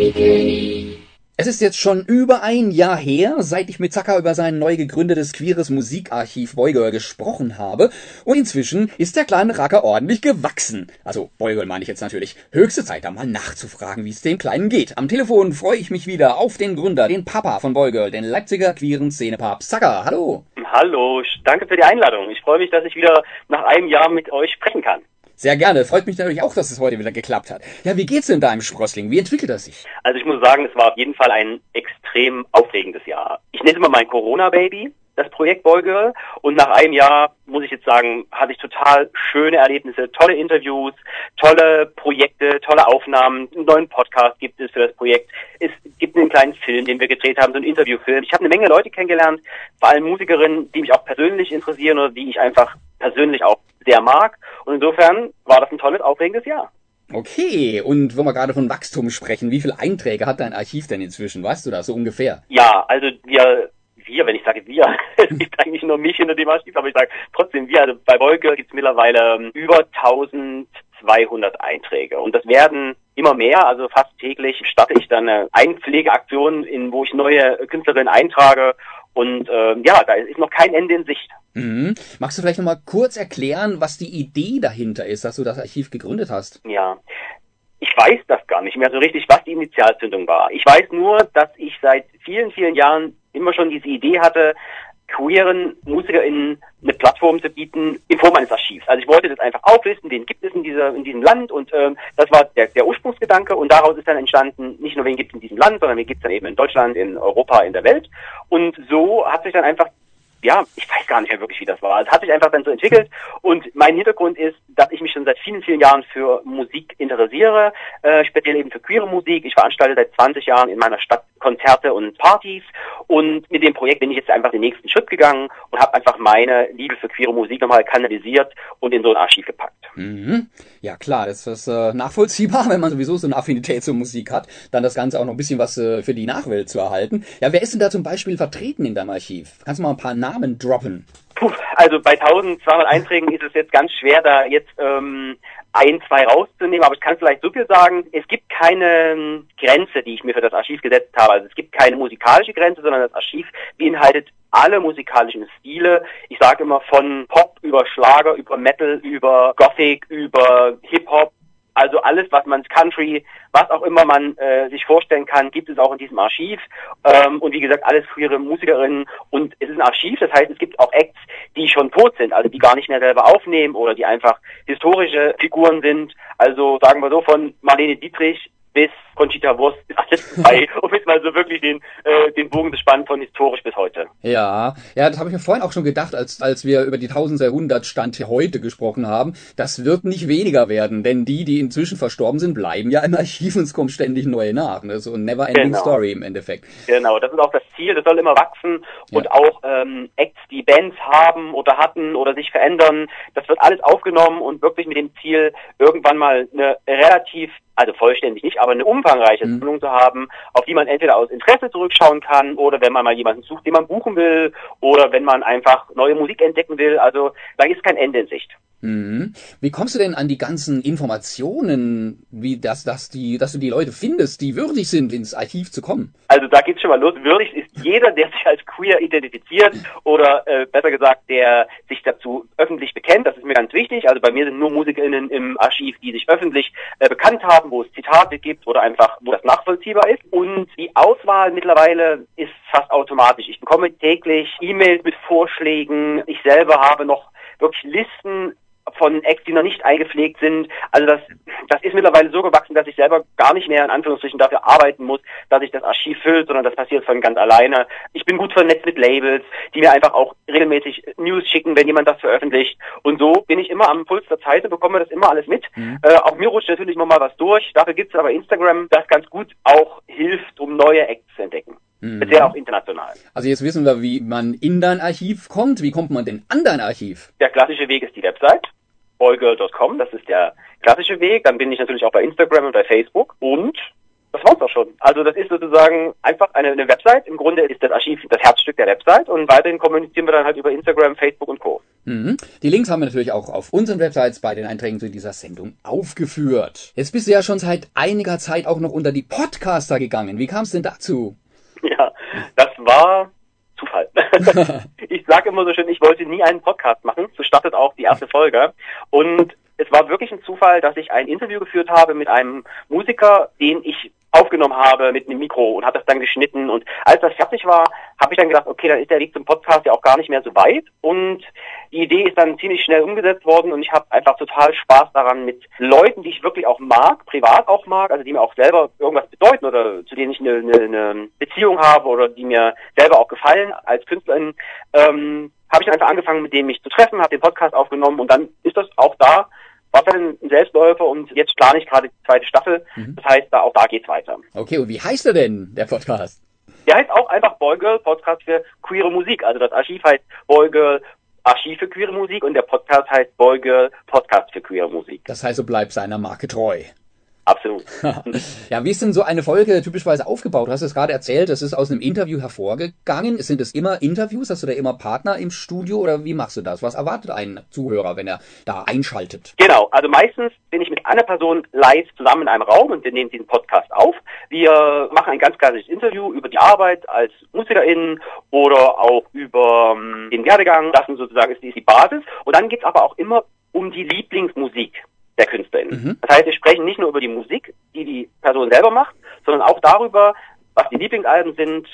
Es ist jetzt schon über ein Jahr her, seit ich mit Zacker über sein neu gegründetes queeres Musikarchiv Boygirl gesprochen habe. Und inzwischen ist der kleine Racker ordentlich gewachsen. Also Boygirl meine ich jetzt natürlich. Höchste Zeit, da mal nachzufragen, wie es dem Kleinen geht. Am Telefon freue ich mich wieder auf den Gründer, den Papa von Boygirl, den Leipziger queeren Szenepapst Zacker. Hallo. Hallo, danke für die Einladung. Ich freue mich, dass ich wieder nach einem Jahr mit euch sprechen kann. Sehr gerne. Freut mich natürlich auch, dass es heute wieder geklappt hat. Ja, wie geht's denn deinem Sprossling? Wie entwickelt er sich? Also ich muss sagen, es war auf jeden Fall ein extrem aufregendes Jahr. Ich nenne es immer mein Corona-Baby, das Projekt Boygirl. Und nach einem Jahr, muss ich jetzt sagen, hatte ich total schöne Erlebnisse, tolle Interviews, tolle Projekte, tolle Aufnahmen. Einen neuen Podcast gibt es für das Projekt. Es gibt einen kleinen Film, den wir gedreht haben, so einen Interviewfilm. Ich habe eine Menge Leute kennengelernt, vor allem Musikerinnen, die mich auch persönlich interessieren oder die ich einfach persönlich auch sehr mag. Und insofern war das ein tolles, aufregendes Jahr. Okay, und wenn wir gerade von Wachstum sprechen, wie viele Einträge hat dein Archiv denn inzwischen? Weißt du das so ungefähr? Ja, also wir, wir, wenn ich sage wir, es gibt eigentlich nur mich hinter dem Archiv, aber ich sage trotzdem wir. Also bei Wolke gibt es mittlerweile ähm, über 1200 Einträge und das werden immer mehr, also fast täglich starte ich dann eine Einpflegeaktion, in wo ich neue Künstlerinnen eintrage und ähm, ja, da ist noch kein Ende in Sicht. Mhm. Magst du vielleicht nochmal kurz erklären, was die Idee dahinter ist, dass du das Archiv gegründet hast? Ja, ich weiß das gar nicht mehr so richtig, was die Initialzündung war. Ich weiß nur, dass ich seit vielen, vielen Jahren immer schon diese Idee hatte, queeren MusikerInnen eine Plattform zu bieten in Form eines Archivs. Also ich wollte das einfach auflisten, den gibt es in, dieser, in diesem Land und ähm, das war der, der Ursprungsgedanke und daraus ist dann entstanden, nicht nur wen gibt es in diesem Land, sondern wen gibt es dann eben in Deutschland, in Europa, in der Welt. Und so hat sich dann einfach ja, ich weiß gar nicht mehr wirklich, wie das war. Es hat sich einfach dann so entwickelt und mein Hintergrund ist, dass ich mich schon seit vielen, vielen Jahren für Musik interessiere, äh, speziell eben für queere Musik. Ich veranstalte seit 20 Jahren in meiner Stadt Konzerte und Partys und mit dem Projekt bin ich jetzt einfach den nächsten Schritt gegangen und habe einfach meine Liebe für queere Musik nochmal kanalisiert und in so ein Archiv gepackt. Mhm. Ja klar, das ist äh, nachvollziehbar, wenn man sowieso so eine Affinität zur Musik hat, dann das Ganze auch noch ein bisschen was äh, für die Nachwelt zu erhalten. Ja, wer ist denn da zum Beispiel vertreten in deinem Archiv? Kannst du mal ein paar Namen droppen? Puh, also bei 1200 Einträgen ist es jetzt ganz schwer, da jetzt ähm, ein, zwei rauszunehmen, aber ich kann vielleicht so viel sagen, es gibt keine ähm, Grenze, die ich mir für das Archiv gesetzt habe. Also es gibt keine musikalische Grenze, sondern das Archiv beinhaltet alle musikalischen Stile. Ich sage immer von Pop über Schlager, über Metal, über Gothic, über Hip-Hop, also alles, was man Country, was auch immer man äh, sich vorstellen kann, gibt es auch in diesem Archiv. Ähm, und wie gesagt, alles queere Musikerinnen. Und es ist ein Archiv, das heißt, es gibt auch Acts, die schon tot sind, also die gar nicht mehr selber aufnehmen oder die einfach historische Figuren sind. Also sagen wir so von Marlene Dietrich bis Conchita Wurst alles dabei, um jetzt mal so wirklich den, äh, den Bogen zu spannen von historisch bis heute. Ja, ja, das habe ich mir vorhin auch schon gedacht, als, als wir über die 1200 Stand heute gesprochen haben. Das wird nicht weniger werden, denn die, die inzwischen verstorben sind, bleiben ja im Archiv und es kommen ständig neue nach. Ne? So ein never-ending genau. Story im Endeffekt. Genau, das ist auch das Ziel, das soll immer wachsen und ja. auch ähm, Acts, die Bands haben oder hatten oder sich verändern, das wird alles aufgenommen und wirklich mit dem Ziel, irgendwann mal eine relativ also vollständig nicht, aber eine umfangreiche mhm. Sammlung zu haben, auf die man entweder aus Interesse zurückschauen kann oder wenn man mal jemanden sucht, den man buchen will oder wenn man einfach neue Musik entdecken will. Also da ist kein Ende in Sicht. Mhm. Wie kommst du denn an die ganzen Informationen, wie das, dass die, dass du die Leute findest, die würdig sind, ins Archiv zu kommen? Also da geht's schon mal los. Würdig ist jeder, der sich als queer identifiziert oder äh, besser gesagt, der sich dazu öffentlich bekennt. Das ist mir ganz wichtig. Also bei mir sind nur MusikerInnen im Archiv, die sich öffentlich äh, bekannt haben, wo es Zitate gibt oder einfach, wo das nachvollziehbar ist. Und die Auswahl mittlerweile ist fast automatisch. Ich bekomme täglich E-Mails mit Vorschlägen. Ich selber habe noch wirklich Listen von Acts, die noch nicht eingepflegt sind. Also das, das ist mittlerweile so gewachsen, dass ich selber gar nicht mehr in Anführungsstrichen dafür arbeiten muss, dass ich das Archiv füllt, sondern das passiert von ganz alleine. Ich bin gut vernetzt mit Labels, die mir einfach auch regelmäßig News schicken, wenn jemand das veröffentlicht. Und so bin ich immer am Puls der Zeit und bekomme das immer alles mit. Mhm. Äh, auch mir rutscht natürlich immer mal was durch. Dafür gibt es aber Instagram, das ganz gut auch hilft, um neue Acts zu entdecken. Mhm. Sehr auch international. Also jetzt wissen wir, wie man in dein Archiv kommt. Wie kommt man denn an dein Archiv? Der klassische Weg ist die Website allgirl.com, das ist der klassische Weg. Dann bin ich natürlich auch bei Instagram und bei Facebook und das war's auch schon. Also das ist sozusagen einfach eine, eine Website. Im Grunde ist das Archiv das Herzstück der Website und weiterhin kommunizieren wir dann halt über Instagram, Facebook und Co. Mhm. Die Links haben wir natürlich auch auf unseren Websites bei den Einträgen zu dieser Sendung aufgeführt. Jetzt bist du ja schon seit einiger Zeit auch noch unter die Podcaster gegangen. Wie kam es denn dazu? Ja, das war Zufall. ich sage immer so schön, ich wollte nie einen Podcast machen. So startet auch die erste Folge. Und es war wirklich ein Zufall, dass ich ein Interview geführt habe mit einem Musiker, den ich aufgenommen habe mit einem Mikro und habe das dann geschnitten. Und als das fertig war, habe ich dann gedacht, okay, dann ist der Weg zum Podcast ja auch gar nicht mehr so weit. Und die Idee ist dann ziemlich schnell umgesetzt worden und ich habe einfach total Spaß daran, mit Leuten, die ich wirklich auch mag, privat auch mag, also die mir auch selber irgendwas bedeuten oder zu denen ich eine, eine, eine Beziehung habe oder die mir selber auch gefallen als Künstlerin, ähm, habe ich einfach angefangen, mit denen mich zu treffen, habe den Podcast aufgenommen und dann ist das auch da war dann ein Selbstläufer und jetzt plane ich gerade die zweite Staffel. Mhm. Das heißt, da auch da geht's weiter. Okay, und wie heißt er denn, der Podcast? Der heißt auch einfach Boygirl Podcast für queere Musik. Also das Archiv heißt Boygirl Archiv für queere Musik und der Podcast heißt Boygirl Podcast für queere Musik. Das heißt, du bleibst seiner Marke treu. Absolut. ja, wie ist denn so eine Folge typischerweise aufgebaut? Du hast es gerade erzählt, es ist aus einem Interview hervorgegangen. Sind es immer Interviews? Hast du da immer Partner im Studio oder wie machst du das? Was erwartet ein Zuhörer, wenn er da einschaltet? Genau, also meistens bin ich mit einer Person live zusammen in einem Raum und wir nehmen diesen Podcast auf. Wir machen ein ganz klassisches Interview über die Arbeit als Musikerin oder auch über um, den Werdegang. Das ist sozusagen ist die Basis. Und dann geht es aber auch immer um die Lieblingsmusik der Künstlerin. Mhm. Das heißt, wir sprechen nicht nur über die Musik, die die Person selber macht, sondern auch darüber, was die Lieblingsalben sind,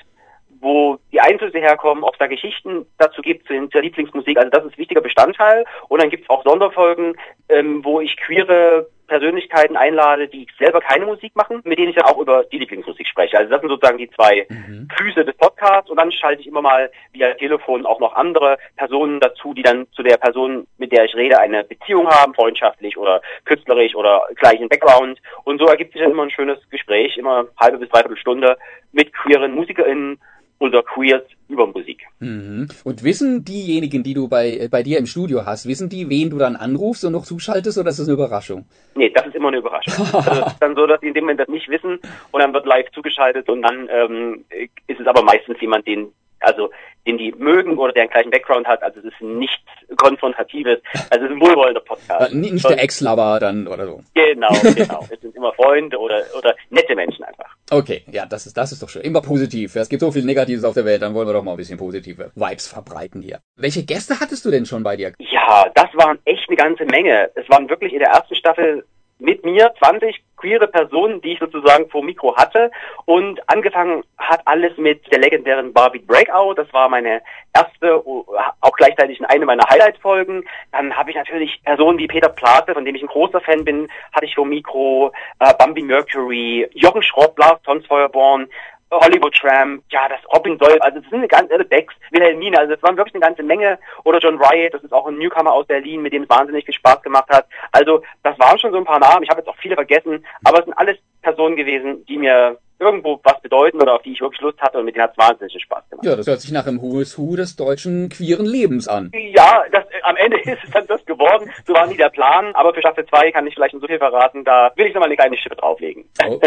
wo die Einflüsse herkommen, ob es da Geschichten dazu gibt zu der Lieblingsmusik. Also das ist ein wichtiger Bestandteil. Und dann gibt es auch Sonderfolgen, ähm, wo ich queere Persönlichkeiten einlade, die selber keine Musik machen, mit denen ich dann auch über die Lieblingsmusik spreche. Also das sind sozusagen die zwei mhm. Füße des Podcasts und dann schalte ich immer mal via Telefon auch noch andere Personen dazu, die dann zu der Person, mit der ich rede, eine Beziehung haben, freundschaftlich oder künstlerisch oder gleichen Background. Und so ergibt sich dann immer ein schönes Gespräch, immer halbe bis dreiviertel Stunde mit queeren MusikerInnen oder Queers über Musik. Mhm. Und wissen diejenigen, die du bei, äh, bei dir im Studio hast, wissen die, wen du dann anrufst und noch zuschaltest oder ist das eine Überraschung? Nee, das ist immer eine Überraschung. also es ist dann so, dass die in dem Moment das nicht wissen und dann wird live zugeschaltet und dann ähm, ist es aber meistens jemand, den also den die mögen oder der einen gleichen Background hat. Also es ist nichts Konfrontatives. Also es ist ein wohlwollender Podcast. Nicht der Ex-Lover dann oder so. Genau, genau. es sind immer Freunde oder, oder nette Menschen einfach. Okay, ja, das ist, das ist doch schön. Immer positiv. Es gibt so viel Negatives auf der Welt, dann wollen wir doch mal ein bisschen positive Vibes verbreiten hier. Welche Gäste hattest du denn schon bei dir? Ja, das waren echt eine ganze Menge. Es waren wirklich in der ersten Staffel mit mir 20 queere Personen, die ich sozusagen vor Mikro hatte. Und angefangen hat alles mit der legendären Barbie Breakout. Das war meine erste, auch gleichzeitig eine meiner Highlight-Folgen. Dann habe ich natürlich Personen wie Peter Plate, von dem ich ein großer Fan bin, hatte ich vor Mikro, äh, Bambi Mercury, Jochen Schrott, Lars Tonsfeuerborn, Hollywood Tramp, ja, das Robin Soll, also das sind eine ganze, also Becks, Wilhelmine, also das waren wirklich eine ganze Menge. Oder John Riot, das ist auch ein Newcomer aus Berlin, mit dem es wahnsinnig viel Spaß gemacht hat. Also das waren schon so ein paar Namen, ich habe jetzt auch viele vergessen, aber es sind alles Personen gewesen, die mir irgendwo was bedeuten oder auf die ich wirklich Lust hatte und mit denen hat es wahnsinnig Spaß gemacht. Ja, das hört sich nach einem Who Hu des deutschen queeren Lebens an. Ja, das, äh, am Ende ist es dann das geworden. So war nie der Plan, aber für Staffel 2 kann ich vielleicht schon so viel verraten, da will ich nochmal eine kleine Schippe drauflegen. Oh.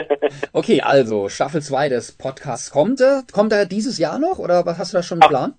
Okay, also Staffel 2 des Podcasts kommt. Kommt er dieses Jahr noch oder was hast du da schon geplant?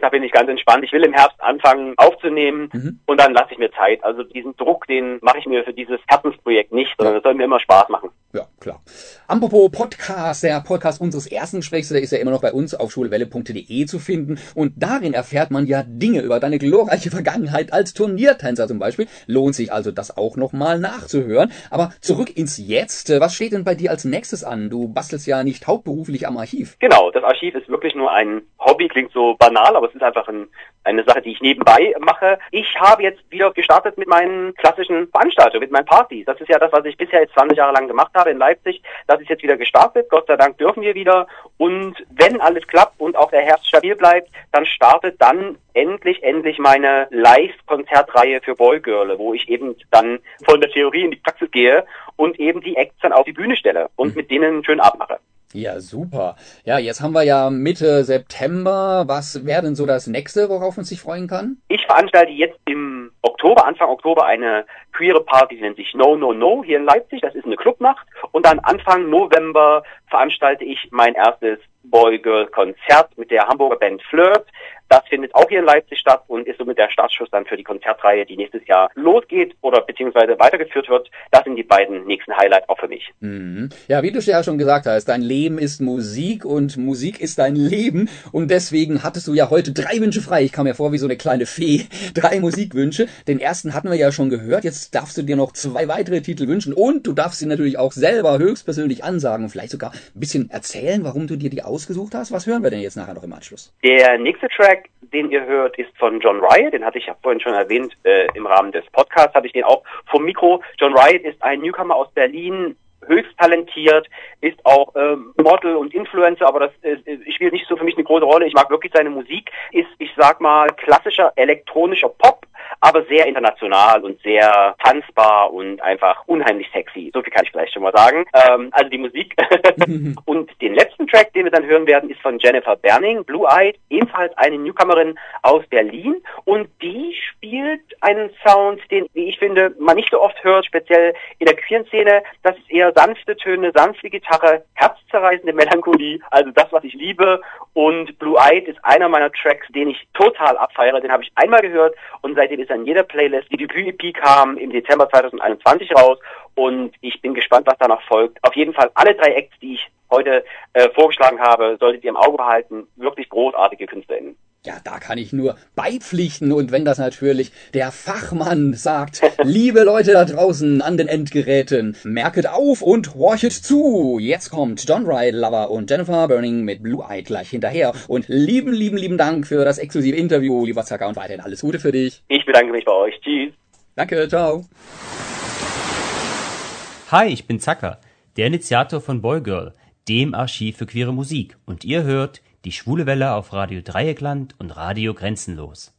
Da bin ich ganz entspannt. Ich will im Herbst anfangen aufzunehmen mhm. und dann lasse ich mir Zeit. Also diesen Druck, den mache ich mir für dieses Herzensprojekt nicht, sondern es soll mir immer Spaß machen. Ja, klar. Apropos Podcast, der Podcast unseres ersten Gesprächs, der ist ja immer noch bei uns auf schulwelle.de zu finden. Und darin erfährt man ja Dinge über deine glorreiche Vergangenheit als Turniertänzer zum Beispiel. Lohnt sich also das auch nochmal nachzuhören. Aber zurück ins Jetzt. Was steht denn bei dir als nächstes an? Du bastelst ja nicht hauptberuflich am Archiv. Genau, das Archiv ist wirklich nur ein Hobby, klingt so banal, aber es ist einfach ein, eine Sache, die ich nebenbei mache. Ich habe jetzt wieder gestartet mit meinen klassischen Veranstaltungen, mit meinen Partys. Das ist ja das, was ich bisher jetzt 20 Jahre lang gemacht habe in Leipzig. Das ist jetzt wieder gestartet. Gott sei Dank dürfen wir wieder. Und wenn alles klappt und auch der Herbst stabil bleibt, dann startet dann endlich, endlich meine Live-Konzertreihe für Boygirl, wo ich eben dann von der Theorie in die Praxis gehe und eben die Acts dann auf die Bühne stelle und mhm. mit denen einen schönen Abend mache. Ja, super. Ja, jetzt haben wir ja Mitte September. Was wäre denn so das nächste, worauf man sich freuen kann? Ich veranstalte jetzt im Oktober, Anfang Oktober, eine queere Party, die nennt sich No No No hier in Leipzig. Das ist eine Clubnacht. Und dann Anfang November veranstalte ich mein erstes Boy-Girl-Konzert mit der Hamburger Band Flirt. Das findet auch hier in Leipzig statt und ist somit der Startschuss dann für die Konzertreihe, die nächstes Jahr losgeht oder beziehungsweise weitergeführt wird. Das sind die beiden nächsten Highlights auch für mich. Mhm. Ja, wie du ja schon gesagt hast, dein Leben ist Musik und Musik ist dein Leben und deswegen hattest du ja heute drei Wünsche frei. Ich kam mir vor wie so eine kleine Fee. Drei Musikwünsche. Den ersten hatten wir ja schon gehört. Jetzt darfst du dir noch zwei weitere Titel wünschen und du darfst sie natürlich auch selber höchstpersönlich ansagen und vielleicht sogar ein bisschen erzählen, warum du dir die ausgesucht hast. Was hören wir denn jetzt nachher noch im Anschluss? Der nächste Track, den ihr hört, ist von John Riot. Den hatte ich ja vorhin schon erwähnt äh, im Rahmen des Podcasts, hatte ich den auch vom Mikro. John Riot ist ein Newcomer aus Berlin, höchst talentiert, ist auch ähm, Model und Influencer, aber das äh, spielt nicht so für mich eine große Rolle. Ich mag wirklich seine Musik. Ist, ich sag mal, klassischer elektronischer Pop, aber sehr international und sehr tanzbar und einfach unheimlich sexy. So viel kann ich vielleicht schon mal sagen. Ähm, also die Musik. und den letzten Track, den wir dann hören werden, ist von Jennifer Berning, Blue Eyed, ebenfalls eine Newcomerin aus Berlin. Und die spielt einen Sound, den, wie ich finde, man nicht so oft hört, speziell in der queeren Szene. Das ist eher sanfte Töne, sanfte Gitarre, herzzerreißende Melancholie, also das, was ich liebe. Und Blue Eyed ist einer meiner Tracks, den ich total abfeiere. Den habe ich einmal gehört und seitdem ist er in jeder Playlist. Die Debüt-EP kam im Dezember 2021 raus und ich bin gespannt, was danach folgt. Auf jeden Fall alle drei Acts, die ich heute äh, vorgeschlagen habe, solltet ihr im Auge behalten. Wirklich großartige KünstlerInnen. Ja, da kann ich nur beipflichten und wenn das natürlich der Fachmann sagt, liebe Leute da draußen an den Endgeräten, merket auf und horchet zu. Jetzt kommt John Wright, Lover und Jennifer Burning mit Blue Eye gleich hinterher und lieben, lieben, lieben Dank für das exklusive Interview, lieber Zacker und weiterhin alles Gute für dich. Ich bedanke mich bei euch. Tschüss. Danke, ciao. Hi, ich bin Zacker, der Initiator von Boygirl, dem Archiv für queere Musik und ihr hört die Schwule Welle auf Radio Dreieckland und Radio Grenzenlos.